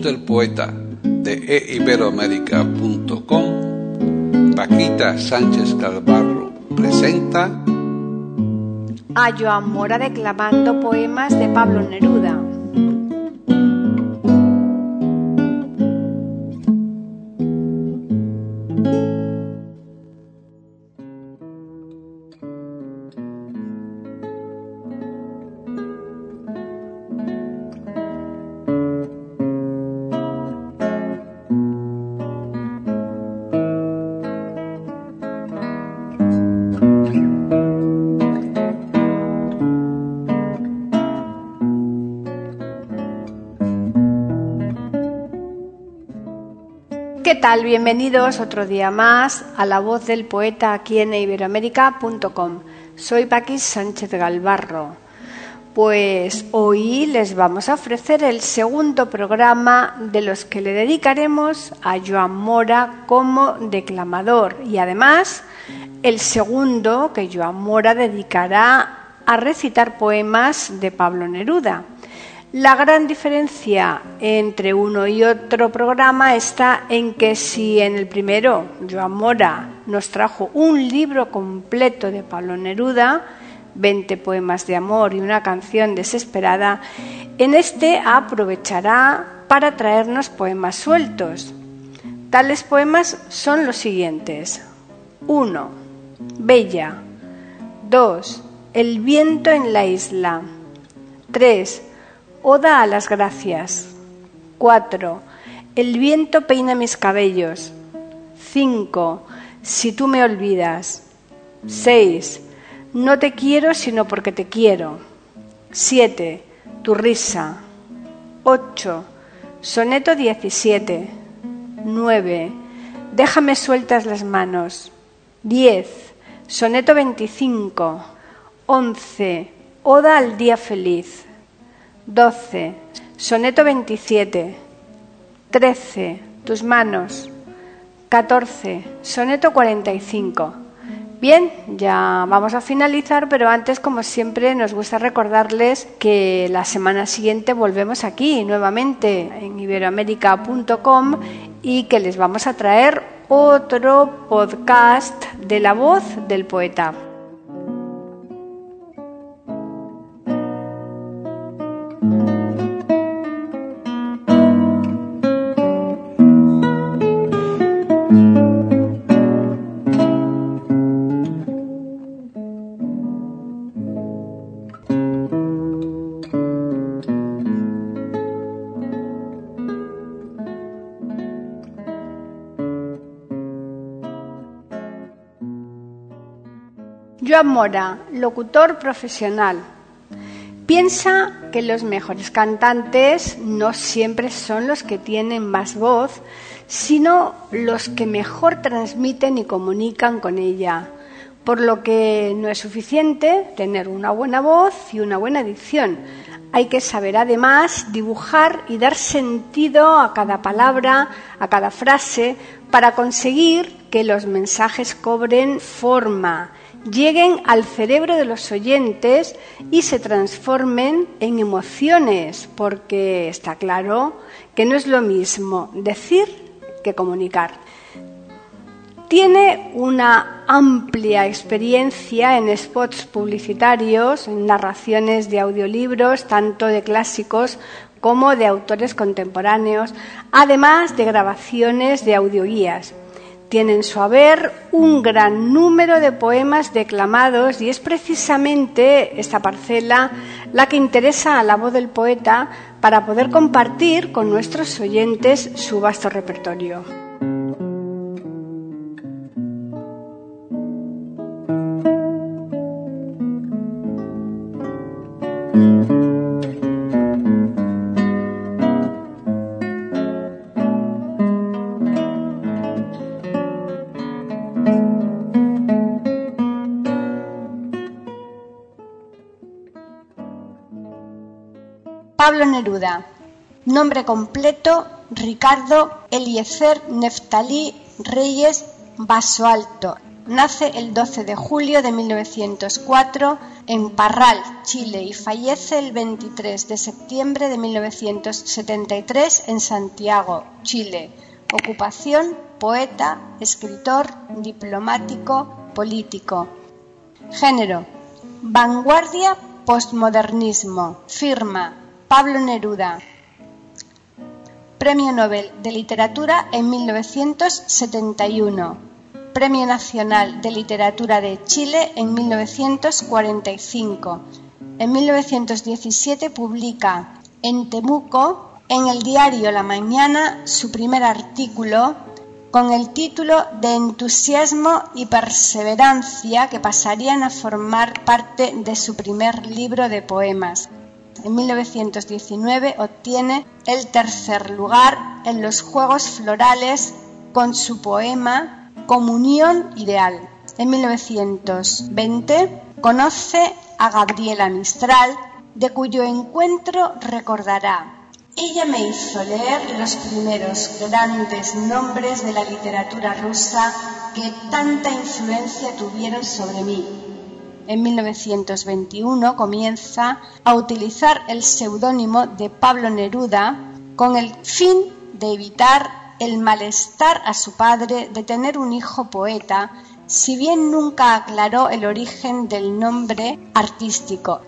Del poeta de eiberoamérica.com, Paquita Sánchez Calvarro presenta a Joan declamando poemas de Pablo Neruda. Tal? Bienvenidos otro día más a la voz del poeta aquí en iberoamérica.com. Soy Paquis Sánchez Galvarro. Pues hoy les vamos a ofrecer el segundo programa de los que le dedicaremos a Joan Mora como declamador y además el segundo que Joan Mora dedicará a recitar poemas de Pablo Neruda. La gran diferencia entre uno y otro programa está en que si en el primero Joan Mora nos trajo un libro completo de Pablo Neruda, 20 poemas de amor y una canción desesperada, en este aprovechará para traernos poemas sueltos. Tales poemas son los siguientes. 1. Bella. 2. El viento en la isla. 3. Oda a las gracias. 4. El viento peina mis cabellos. 5. Si tú me olvidas. 6. No te quiero sino porque te quiero. 7. Tu risa. 8. Soneto 17. 9. Déjame sueltas las manos. 10. Soneto 25. 11. Oda al día feliz. 12. Soneto 27. 13. Tus manos. 14. Soneto 45. Bien, ya vamos a finalizar, pero antes, como siempre, nos gusta recordarles que la semana siguiente volvemos aquí nuevamente en iberoamérica.com y que les vamos a traer otro podcast de la voz del poeta. Mora, locutor profesional. Piensa que los mejores cantantes no siempre son los que tienen más voz, sino los que mejor transmiten y comunican con ella. Por lo que no es suficiente tener una buena voz y una buena dicción. Hay que saber además dibujar y dar sentido a cada palabra, a cada frase, para conseguir que los mensajes cobren forma lleguen al cerebro de los oyentes y se transformen en emociones, porque está claro que no es lo mismo decir que comunicar. Tiene una amplia experiencia en spots publicitarios, en narraciones de audiolibros, tanto de clásicos como de autores contemporáneos, además de grabaciones de audioguías tiene en su haber un gran número de poemas declamados y es precisamente esta parcela la que interesa a la voz del poeta para poder compartir con nuestros oyentes su vasto repertorio. Pablo Neruda. Nombre completo, Ricardo Eliezer Neftalí Reyes Vaso Alto. Nace el 12 de julio de 1904 en Parral, Chile, y fallece el 23 de septiembre de 1973 en Santiago, Chile. Ocupación, poeta, escritor, diplomático, político. Género, vanguardia, postmodernismo. Firma, Pablo Neruda. Premio Nobel de Literatura en 1971. Premio Nacional de Literatura de Chile en 1945. En 1917 publica en Temuco, en el diario La Mañana, su primer artículo con el título de Entusiasmo y Perseverancia que pasarían a formar parte de su primer libro de poemas. En 1919 obtiene el tercer lugar en los Juegos Florales con su poema Comunión Ideal. En 1920 conoce a Gabriela Mistral, de cuyo encuentro recordará. Ella me hizo leer los primeros grandes nombres de la literatura rusa que tanta influencia tuvieron sobre mí. En 1921 comienza a utilizar el seudónimo de Pablo Neruda con el fin de evitar el malestar a su padre de tener un hijo poeta, si bien nunca aclaró el origen del nombre artístico.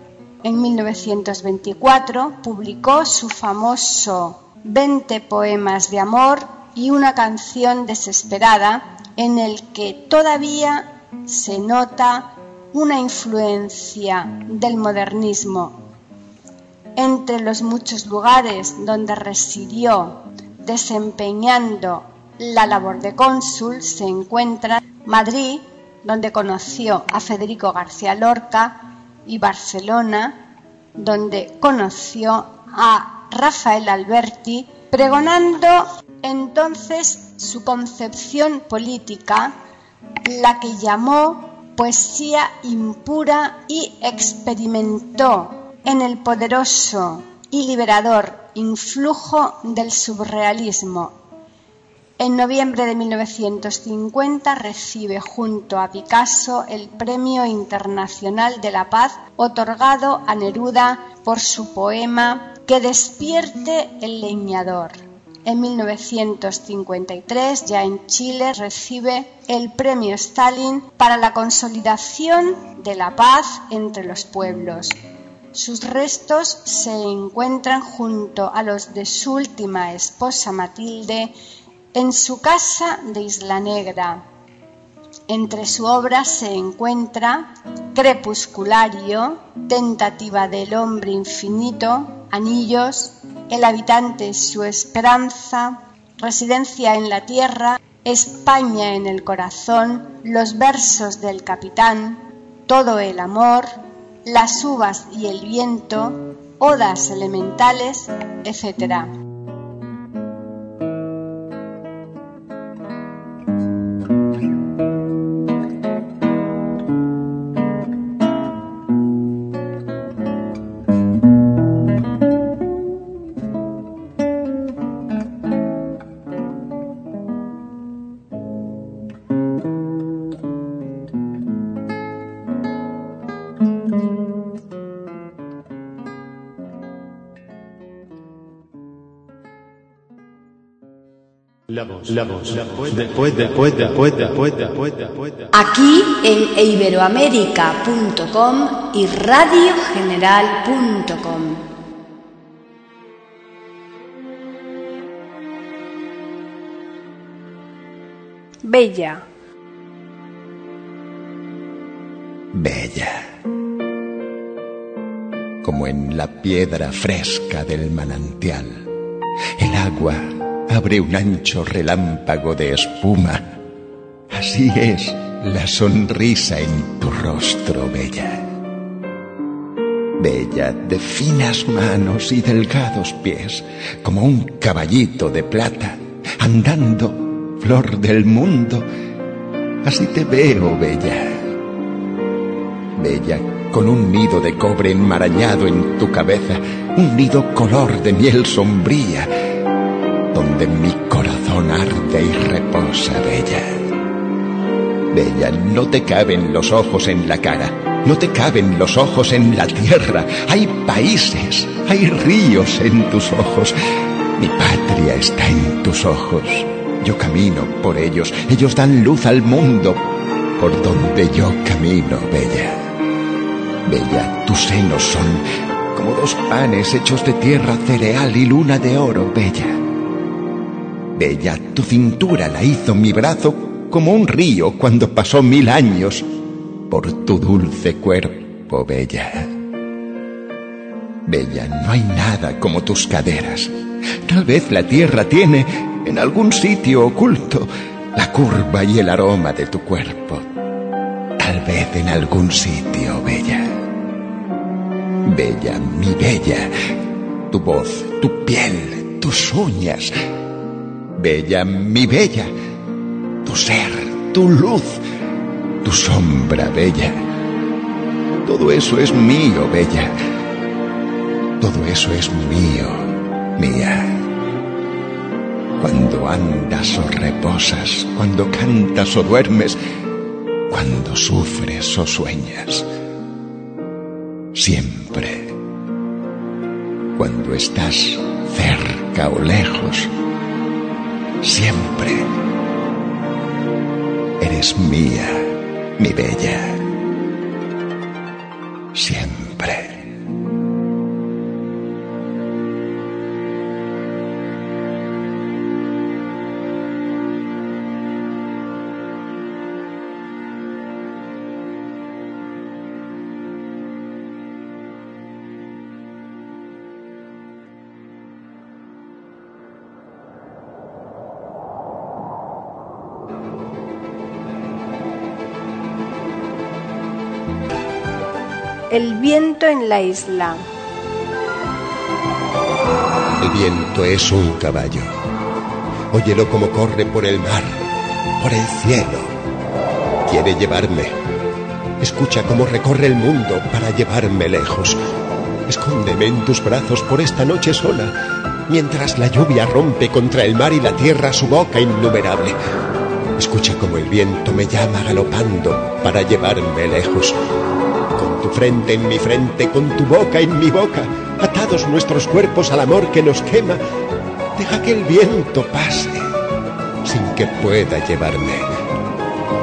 En 1924 publicó su famoso Veinte poemas de amor y una canción desesperada en el que todavía se nota una influencia del modernismo. Entre los muchos lugares donde residió desempeñando la labor de cónsul se encuentra Madrid, donde conoció a Federico García Lorca, y Barcelona, donde conoció a Rafael Alberti, pregonando entonces su concepción política, la que llamó poesía impura y experimentó en el poderoso y liberador influjo del surrealismo. En noviembre de 1950 recibe junto a Picasso el Premio Internacional de la Paz otorgado a Neruda por su poema Que despierte el leñador. En 1953, ya en Chile, recibe el Premio Stalin para la consolidación de la paz entre los pueblos. Sus restos se encuentran junto a los de su última esposa Matilde en su casa de Isla Negra. Entre su obra se encuentra Crepusculario, Tentativa del hombre infinito, Anillos, El habitante su esperanza, Residencia en la tierra, España en el corazón, Los versos del capitán, Todo el amor, las uvas y el viento, odas elementales, etc. Aquí en iberoamérica.com y radiogeneral.com. Bella. Bella. Como en la piedra fresca del manantial. El agua abre un ancho relámpago de espuma. Así es la sonrisa en tu rostro, bella. Bella, de finas manos y delgados pies, como un caballito de plata, andando, flor del mundo. Así te veo, bella. Bella, con un nido de cobre enmarañado en tu cabeza, un nido color de miel sombría, mi corazón arde y reposa, Bella. Bella, no te caben los ojos en la cara, no te caben los ojos en la tierra. Hay países, hay ríos en tus ojos. Mi patria está en tus ojos. Yo camino por ellos, ellos dan luz al mundo por donde yo camino, Bella. Bella, tus senos son como dos panes hechos de tierra, cereal y luna de oro, Bella. Bella, tu cintura la hizo mi brazo como un río cuando pasó mil años por tu dulce cuerpo, Bella. Bella, no hay nada como tus caderas. Tal vez la tierra tiene en algún sitio oculto la curva y el aroma de tu cuerpo. Tal vez en algún sitio, Bella. Bella, mi bella, tu voz, tu piel, tus uñas. Bella, mi bella, tu ser, tu luz, tu sombra, Bella. Todo eso es mío, Bella. Todo eso es mío, mía. Cuando andas o reposas, cuando cantas o duermes, cuando sufres o sueñas. Siempre. Cuando estás cerca o lejos. Siempre. Eres mía, mi bella. Siempre. El viento en la isla. El viento es un caballo. Óyelo como corre por el mar, por el cielo. Quiere llevarme. Escucha cómo recorre el mundo para llevarme lejos. Escóndeme en tus brazos por esta noche sola, mientras la lluvia rompe contra el mar y la tierra su boca innumerable. Escucha cómo el viento me llama galopando para llevarme lejos. Frente en mi frente, con tu boca en mi boca, atados nuestros cuerpos al amor que nos quema, deja que el viento pase sin que pueda llevarme.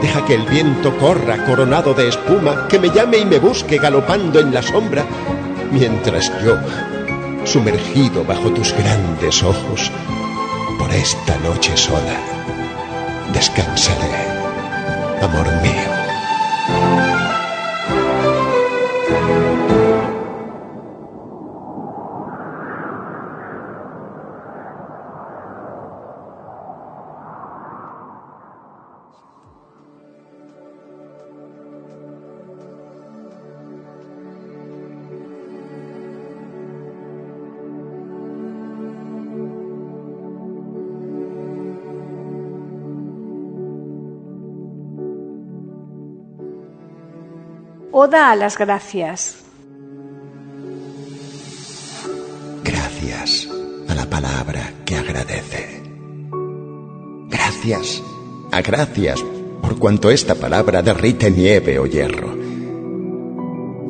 Deja que el viento corra coronado de espuma, que me llame y me busque galopando en la sombra, mientras yo, sumergido bajo tus grandes ojos, por esta noche sola, descansaré, amor mío. Oda a las gracias. Gracias a la palabra que agradece. Gracias, a gracias por cuanto esta palabra derrite nieve o hierro.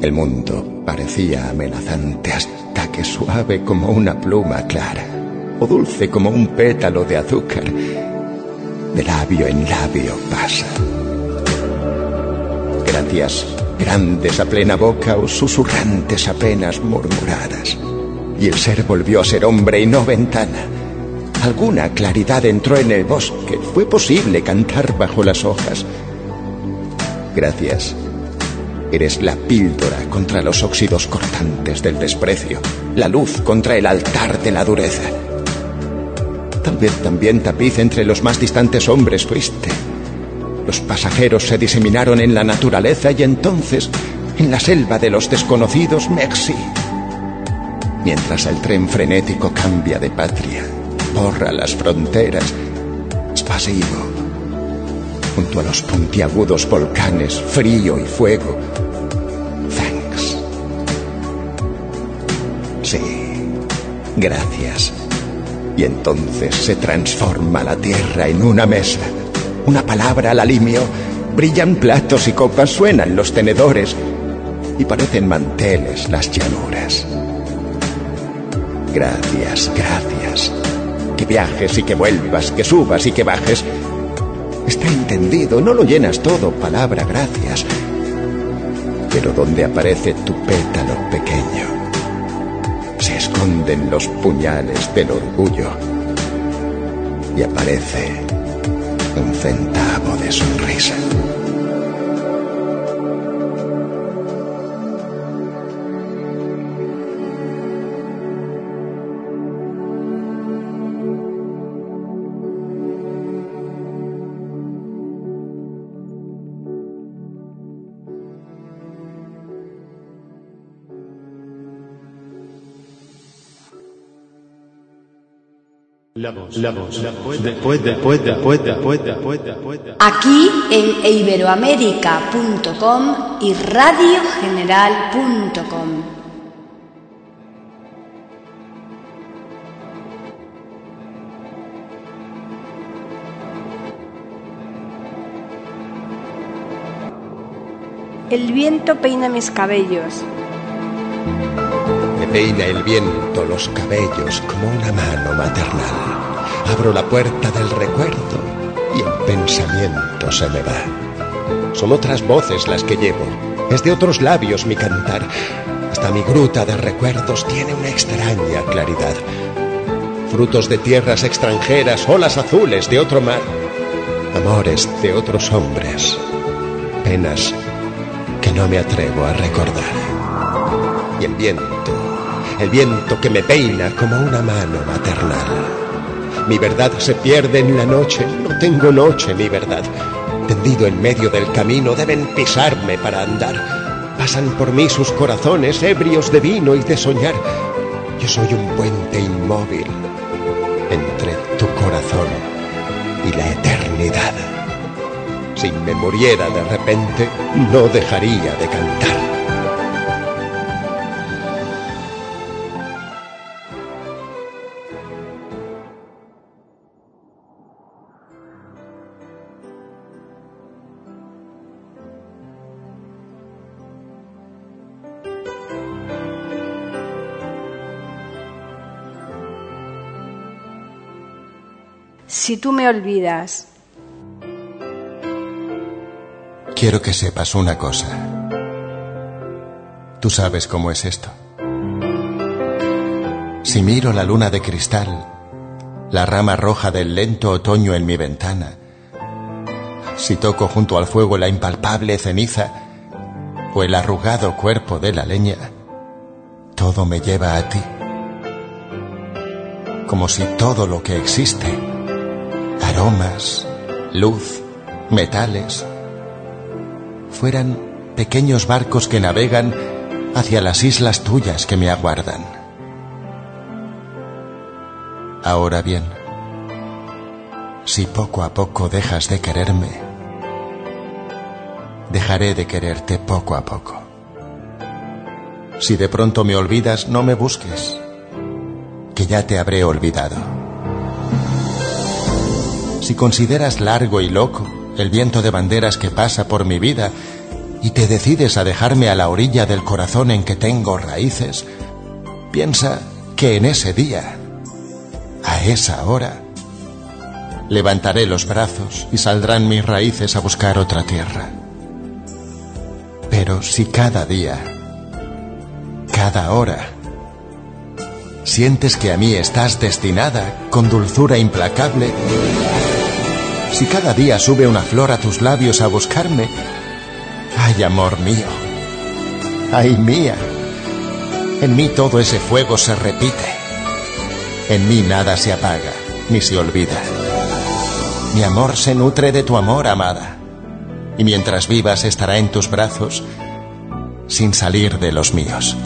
El mundo parecía amenazante hasta que suave como una pluma clara o dulce como un pétalo de azúcar, de labio en labio pasa. Gracias grandes a plena boca o susurrantes apenas murmuradas. Y el ser volvió a ser hombre y no ventana. Alguna claridad entró en el bosque. Fue posible cantar bajo las hojas. Gracias. Eres la píldora contra los óxidos cortantes del desprecio, la luz contra el altar de la dureza. Tal vez también tapiz entre los más distantes hombres fuiste los pasajeros se diseminaron en la naturaleza y entonces en la selva de los desconocidos Mexi. Mientras el tren frenético cambia de patria, borra las fronteras, es pasivo. Junto a los puntiagudos volcanes, frío y fuego. Thanks. Sí, gracias. Y entonces se transforma la tierra en una mesa una palabra al alimio. Brillan platos y copas, suenan los tenedores y parecen manteles las llanuras. Gracias, gracias. Que viajes y que vuelvas, que subas y que bajes. Está entendido, no lo llenas todo, palabra gracias. Pero donde aparece tu pétalo pequeño, se esconden los puñales del orgullo y aparece un centavo de sonrisa. La voz, la voz, la voz, después, después, después, después, después, después. Aquí en iberoamérica.com y radiogeneral.com. El viento peina mis cabellos. Peina el viento los cabellos como una mano maternal. Abro la puerta del recuerdo y el pensamiento se me va. Son otras voces las que llevo. Es de otros labios mi cantar. Hasta mi gruta de recuerdos tiene una extraña claridad. Frutos de tierras extranjeras, olas azules de otro mar. Amores de otros hombres. Penas que no me atrevo a recordar. Y el viento, el viento que me peina como una mano maternal. Mi verdad se pierde en la noche, no tengo noche ni verdad. Tendido en medio del camino deben pisarme para andar. Pasan por mí sus corazones ebrios de vino y de soñar. Yo soy un puente inmóvil entre tu corazón y la eternidad. Si me muriera de repente, no dejaría de cantar. Si tú me olvidas, Quiero que sepas una cosa. Tú sabes cómo es esto. Si miro la luna de cristal, la rama roja del lento otoño en mi ventana, si toco junto al fuego la impalpable ceniza o el arrugado cuerpo de la leña, todo me lleva a ti. Como si todo lo que existe, aromas, luz, metales, fueran pequeños barcos que navegan hacia las islas tuyas que me aguardan. Ahora bien, si poco a poco dejas de quererme, dejaré de quererte poco a poco. Si de pronto me olvidas, no me busques, que ya te habré olvidado. Si consideras largo y loco el viento de banderas que pasa por mi vida y te decides a dejarme a la orilla del corazón en que tengo raíces, piensa que en ese día, a esa hora, levantaré los brazos y saldrán mis raíces a buscar otra tierra. Pero si cada día, cada hora, sientes que a mí estás destinada con dulzura implacable, si cada día sube una flor a tus labios a buscarme, ay amor mío, ay mía, en mí todo ese fuego se repite, en mí nada se apaga ni se olvida. Mi amor se nutre de tu amor, amada, y mientras vivas estará en tus brazos sin salir de los míos.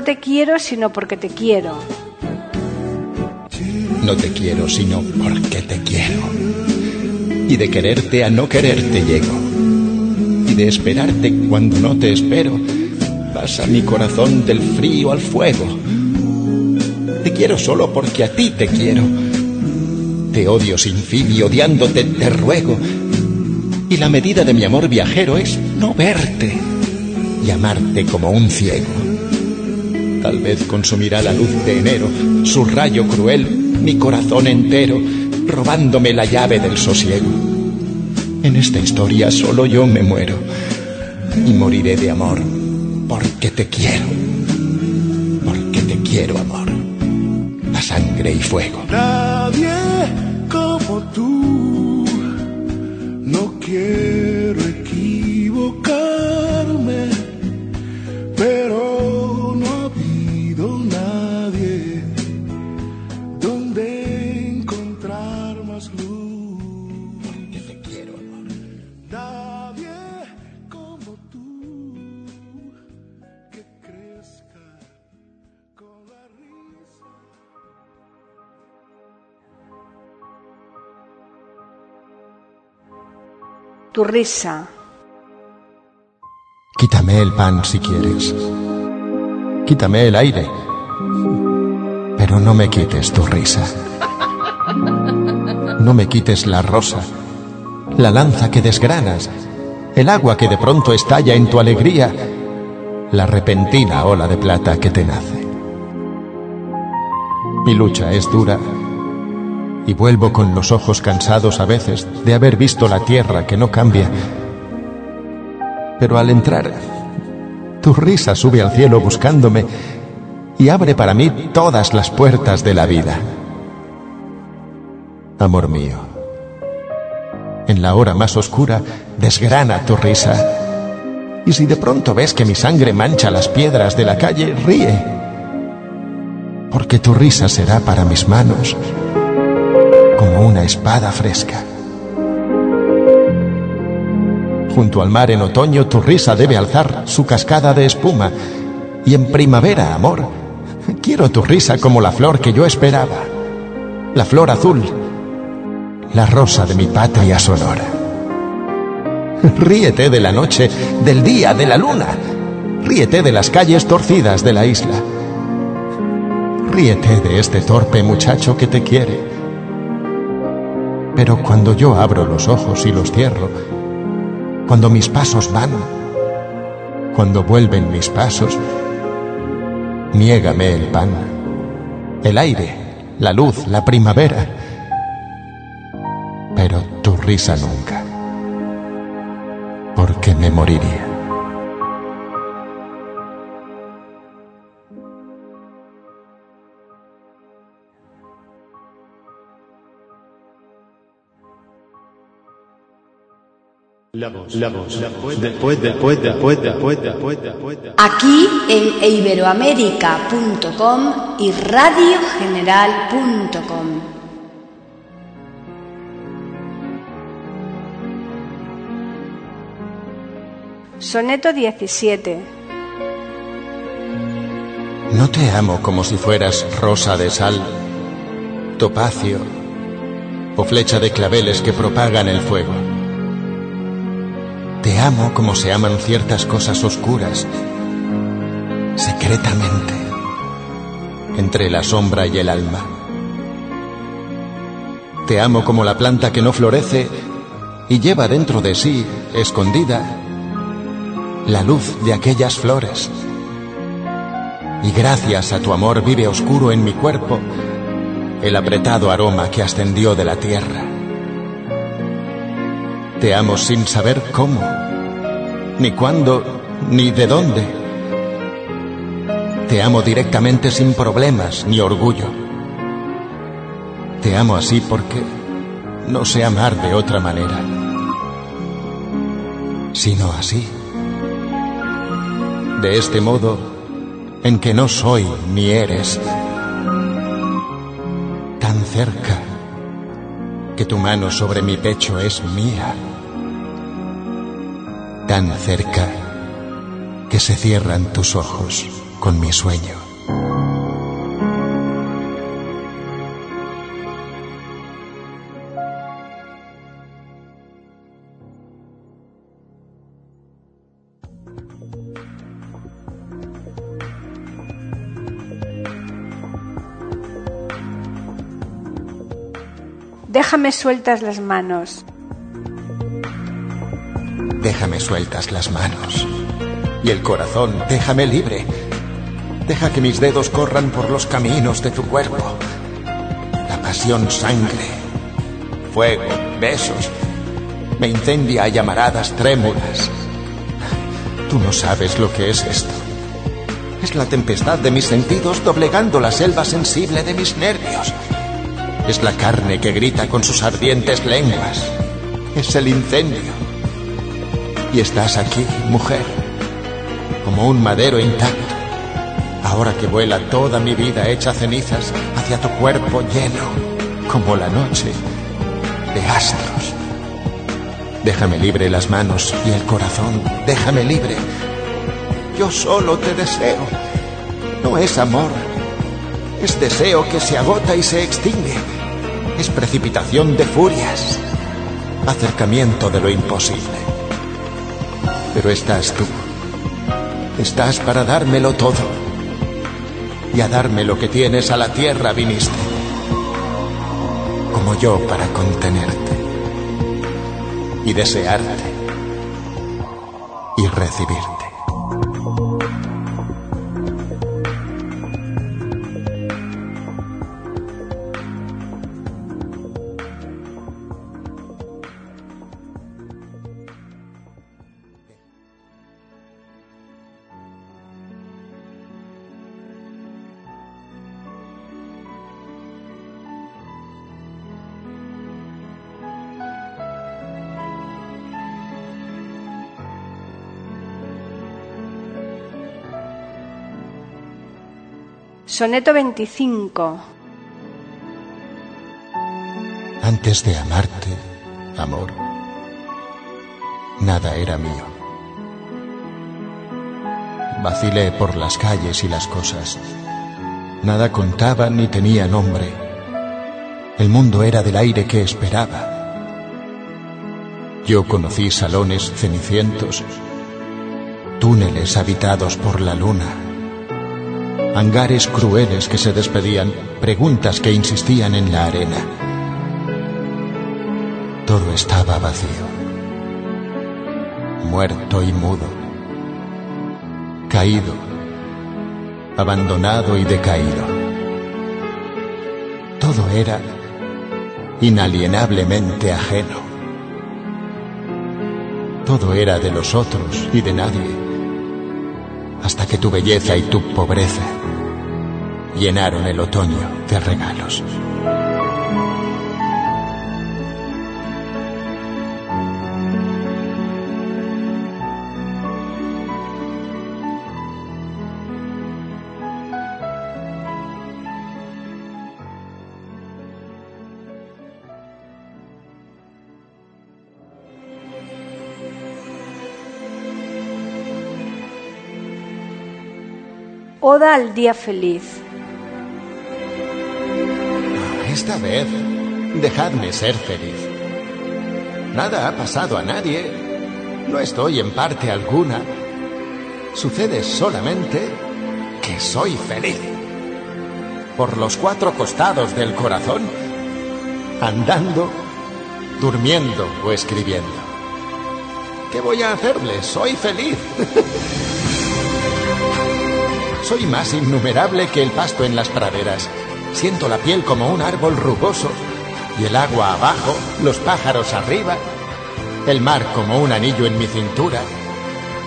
No te quiero sino porque te quiero. No te quiero sino porque te quiero. Y de quererte a no quererte llego. Y de esperarte cuando no te espero, pasa mi corazón del frío al fuego. Te quiero solo porque a ti te quiero. Te odio sin fin y odiándote te ruego. Y la medida de mi amor viajero es no verte y amarte como un ciego. Tal vez consumirá la luz de enero, su rayo cruel, mi corazón entero, robándome la llave del sosiego. En esta historia solo yo me muero y moriré de amor porque te quiero, porque te quiero amor, a sangre y fuego. Nadie como tú, no quiero Tu risa. Quítame el pan si quieres. Quítame el aire. Pero no me quites tu risa. No me quites la rosa, la lanza que desgranas, el agua que de pronto estalla en tu alegría, la repentina ola de plata que te nace. Mi lucha es dura y vuelvo con los ojos cansados a veces de haber visto la tierra que no cambia pero al entrar, tu risa sube al cielo buscándome y abre para mí todas las puertas de la vida. Amor mío, en la hora más oscura desgrana tu risa. Y si de pronto ves que mi sangre mancha las piedras de la calle, ríe. Porque tu risa será para mis manos como una espada fresca. Junto al mar en otoño tu risa debe alzar su cascada de espuma. Y en primavera, amor, quiero tu risa como la flor que yo esperaba. La flor azul, la rosa de mi patria sonora. Ríete de la noche, del día, de la luna. Ríete de las calles torcidas de la isla. Ríete de este torpe muchacho que te quiere. Pero cuando yo abro los ojos y los cierro, cuando mis pasos van, cuando vuelven mis pasos, niégame el pan, el aire, la luz, la primavera, pero tu risa nunca, porque me moriría. La voz, la voz, la voz, después, después, después, después, después, después. Aquí en iberoamérica.com y radiogeneral.com. Soneto 17. No te amo como si fueras rosa de sal, topacio o flecha de claveles que propagan el fuego. Te amo como se aman ciertas cosas oscuras, secretamente, entre la sombra y el alma. Te amo como la planta que no florece y lleva dentro de sí, escondida, la luz de aquellas flores. Y gracias a tu amor vive oscuro en mi cuerpo el apretado aroma que ascendió de la tierra. Te amo sin saber cómo, ni cuándo, ni de dónde. Te amo directamente sin problemas ni orgullo. Te amo así porque no sé amar de otra manera, sino así. De este modo en que no soy ni eres tan cerca que tu mano sobre mi pecho es mía, tan cerca que se cierran tus ojos con mi sueño. Déjame sueltas las manos. Déjame sueltas las manos. Y el corazón, déjame libre. Deja que mis dedos corran por los caminos de tu cuerpo. La pasión sangre, fuego, besos. Me incendia a llamaradas trémulas. Tú no sabes lo que es esto. Es la tempestad de mis sentidos doblegando la selva sensible de mis nervios. Es la carne que grita con sus ardientes lenguas. Es el incendio. Y estás aquí, mujer, como un madero intacto. Ahora que vuela toda mi vida hecha cenizas hacia tu cuerpo lleno, como la noche, de astros. Déjame libre las manos y el corazón, déjame libre. Yo solo te deseo. No es amor, es deseo que se agota y se extingue. Es precipitación de furias. Acercamiento de lo imposible. Pero estás tú. Estás para dármelo todo. Y a darme lo que tienes a la tierra viniste. Como yo para contenerte. Y desearte. Y recibirte. Soneto 25. Antes de amarte, amor, nada era mío. Vacilé por las calles y las cosas. Nada contaba ni tenía nombre. El mundo era del aire que esperaba. Yo conocí salones cenicientos, túneles habitados por la luna, hangares crueles que se despedían, preguntas que insistían en la arena. Todo estaba vacío, muerto y mudo, caído, abandonado y decaído. Todo era inalienablemente ajeno. Todo era de los otros y de nadie, hasta que tu belleza y tu pobreza llenaron el otoño de regalos. Oda al día feliz. Esta vez, dejadme ser feliz. Nada ha pasado a nadie. No estoy en parte alguna. Sucede solamente que soy feliz. Por los cuatro costados del corazón, andando, durmiendo o escribiendo. ¿Qué voy a hacerle? Soy feliz. Soy más innumerable que el pasto en las praderas. Siento la piel como un árbol rugoso y el agua abajo, los pájaros arriba, el mar como un anillo en mi cintura.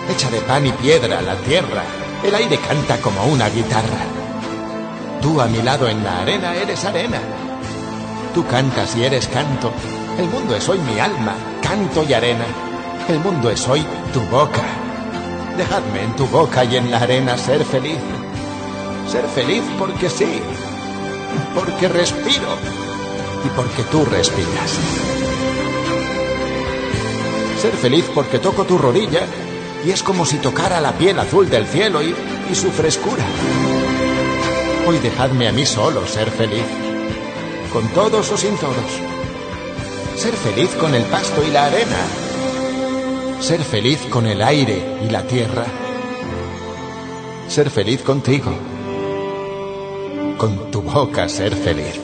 Hecha de pan y piedra la tierra, el aire canta como una guitarra. Tú a mi lado en la arena eres arena. Tú cantas y eres canto. El mundo es hoy mi alma, canto y arena. El mundo es hoy tu boca. Dejadme en tu boca y en la arena ser feliz. Ser feliz porque sí, porque respiro y porque tú respiras. Ser feliz porque toco tu rodilla y es como si tocara la piel azul del cielo y, su frescura. Hoy dejadme a mí solo ser feliz, con todos o sin todos. Ser feliz con el pasto y la arena. Ser feliz con el aire y la tierra. Ser feliz contigo. Con tu boca ser feliz.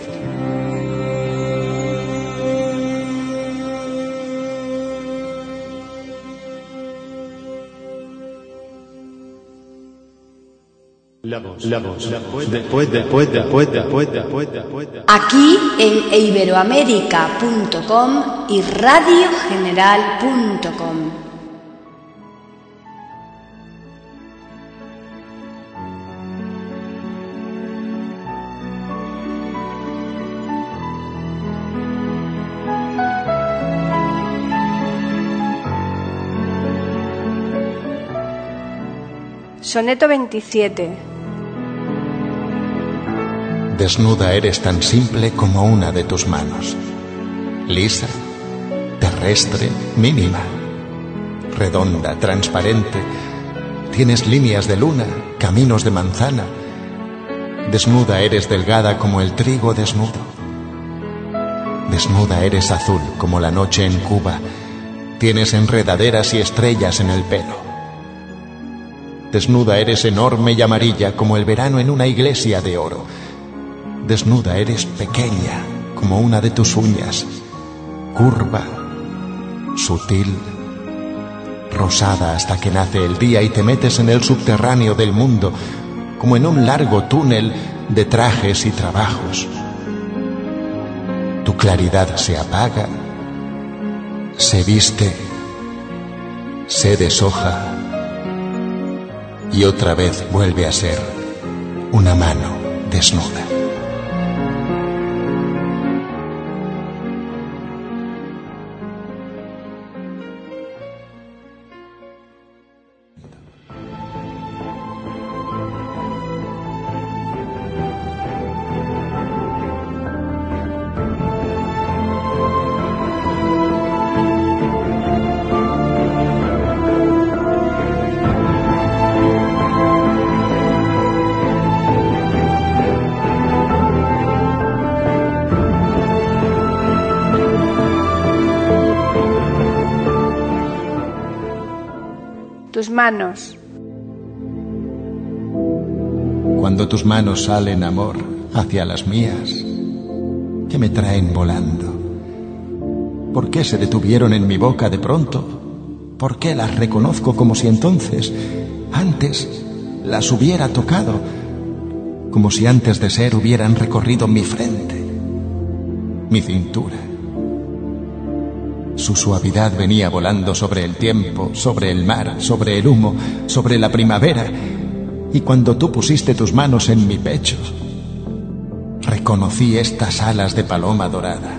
La voz, la voz, la voz, después, después, después, después, después, después. Aquí en iberoamérica.com y radiogeneral.com. Soneto 27. Desnuda eres tan simple como una de tus manos. Lisa, terrestre, mínima. Redonda, transparente. Tienes líneas de luna, caminos de manzana. Desnuda eres delgada como el trigo desnudo. Desnuda eres azul como la noche en Cuba. Tienes enredaderas y estrellas en el pelo. Desnuda eres enorme y amarilla como el verano en una iglesia de oro. Desnuda eres pequeña como una de tus uñas, curva, sutil, rosada hasta que nace el día y te metes en el subterráneo del mundo, como en un largo túnel de trajes y trabajos. Tu claridad se apaga, se viste, se deshoja y otra vez vuelve a ser una mano desnuda. Cuando tus manos salen, amor, hacia las mías, que me traen volando. ¿Por qué se detuvieron en mi boca de pronto? ¿Por qué las reconozco como si entonces, antes, las hubiera tocado? Como si antes de ser hubieran recorrido mi frente, mi cintura. Su suavidad venía volando sobre el tiempo, sobre el mar, sobre el humo, sobre la primavera. Y cuando tú pusiste tus manos en mi pecho, reconocí estas alas de paloma dorada.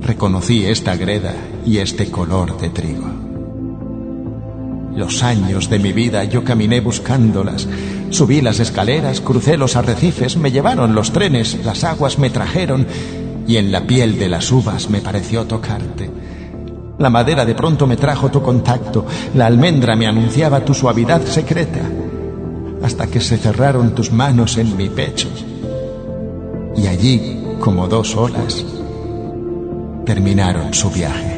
Reconocí esta greda y este color de trigo. Los años de mi vida yo caminé buscándolas. Subí las escaleras, crucé los arrecifes, me llevaron los trenes, las aguas me trajeron y en la piel de las uvas me pareció tocarte. La madera de pronto me trajo tu contacto, la almendra me anunciaba tu suavidad secreta, hasta que se cerraron tus manos en mi pecho. Y allí, como dos olas, terminaron su viaje.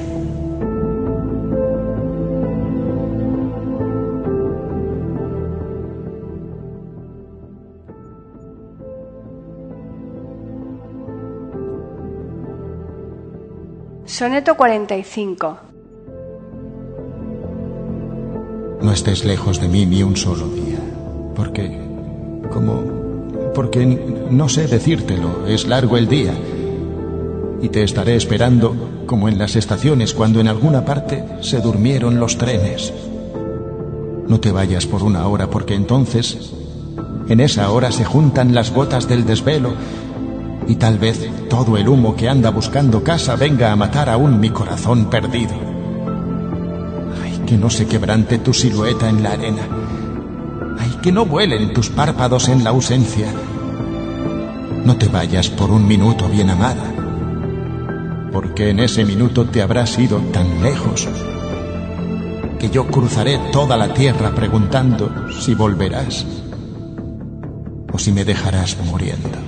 Soneto 45. No estés lejos de mí ni un solo día, porque, como, porque no sé decírtelo, es largo el día, y te estaré esperando como en las estaciones cuando en alguna parte se durmieron los trenes. No te vayas por una hora, porque entonces, en esa hora se juntan las gotas del desvelo y tal vez todo el humo que anda buscando casa venga a matar aún mi corazón perdido. Ay, que no se quebrante tu silueta en la arena. Ay, que no vuelen tus párpados en la ausencia. No te vayas por un minuto, bien amada, porque en ese minuto te habrás ido tan lejos que yo cruzaré toda la tierra preguntando si volverás o si me dejarás muriendo.